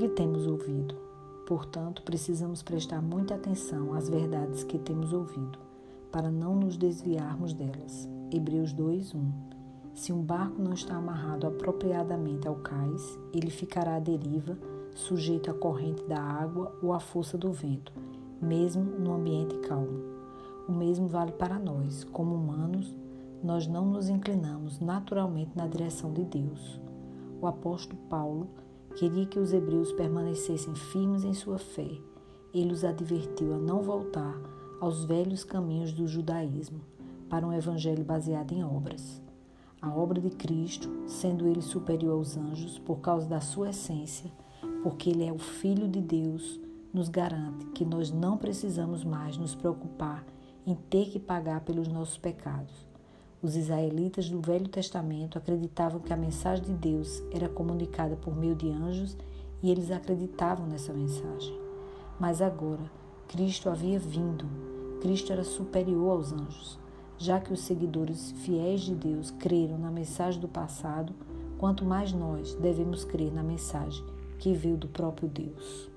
que temos ouvido. Portanto, precisamos prestar muita atenção às verdades que temos ouvido, para não nos desviarmos delas. Hebreus 2:1. Se um barco não está amarrado apropriadamente ao cais, ele ficará à deriva, sujeito à corrente da água ou à força do vento, mesmo no ambiente calmo. O mesmo vale para nós, como humanos, nós não nos inclinamos naturalmente na direção de Deus. O apóstolo Paulo queria que os hebreus permanecessem firmes em sua fé. Ele os advertiu a não voltar aos velhos caminhos do judaísmo para um evangelho baseado em obras. A obra de Cristo, sendo ele superior aos anjos por causa da sua essência, porque ele é o Filho de Deus, nos garante que nós não precisamos mais nos preocupar em ter que pagar pelos nossos pecados. Os israelitas do Velho Testamento acreditavam que a mensagem de Deus era comunicada por meio de anjos e eles acreditavam nessa mensagem. Mas agora, Cristo havia vindo. Cristo era superior aos anjos. Já que os seguidores fiéis de Deus creram na mensagem do passado, quanto mais nós devemos crer na mensagem que veio do próprio Deus.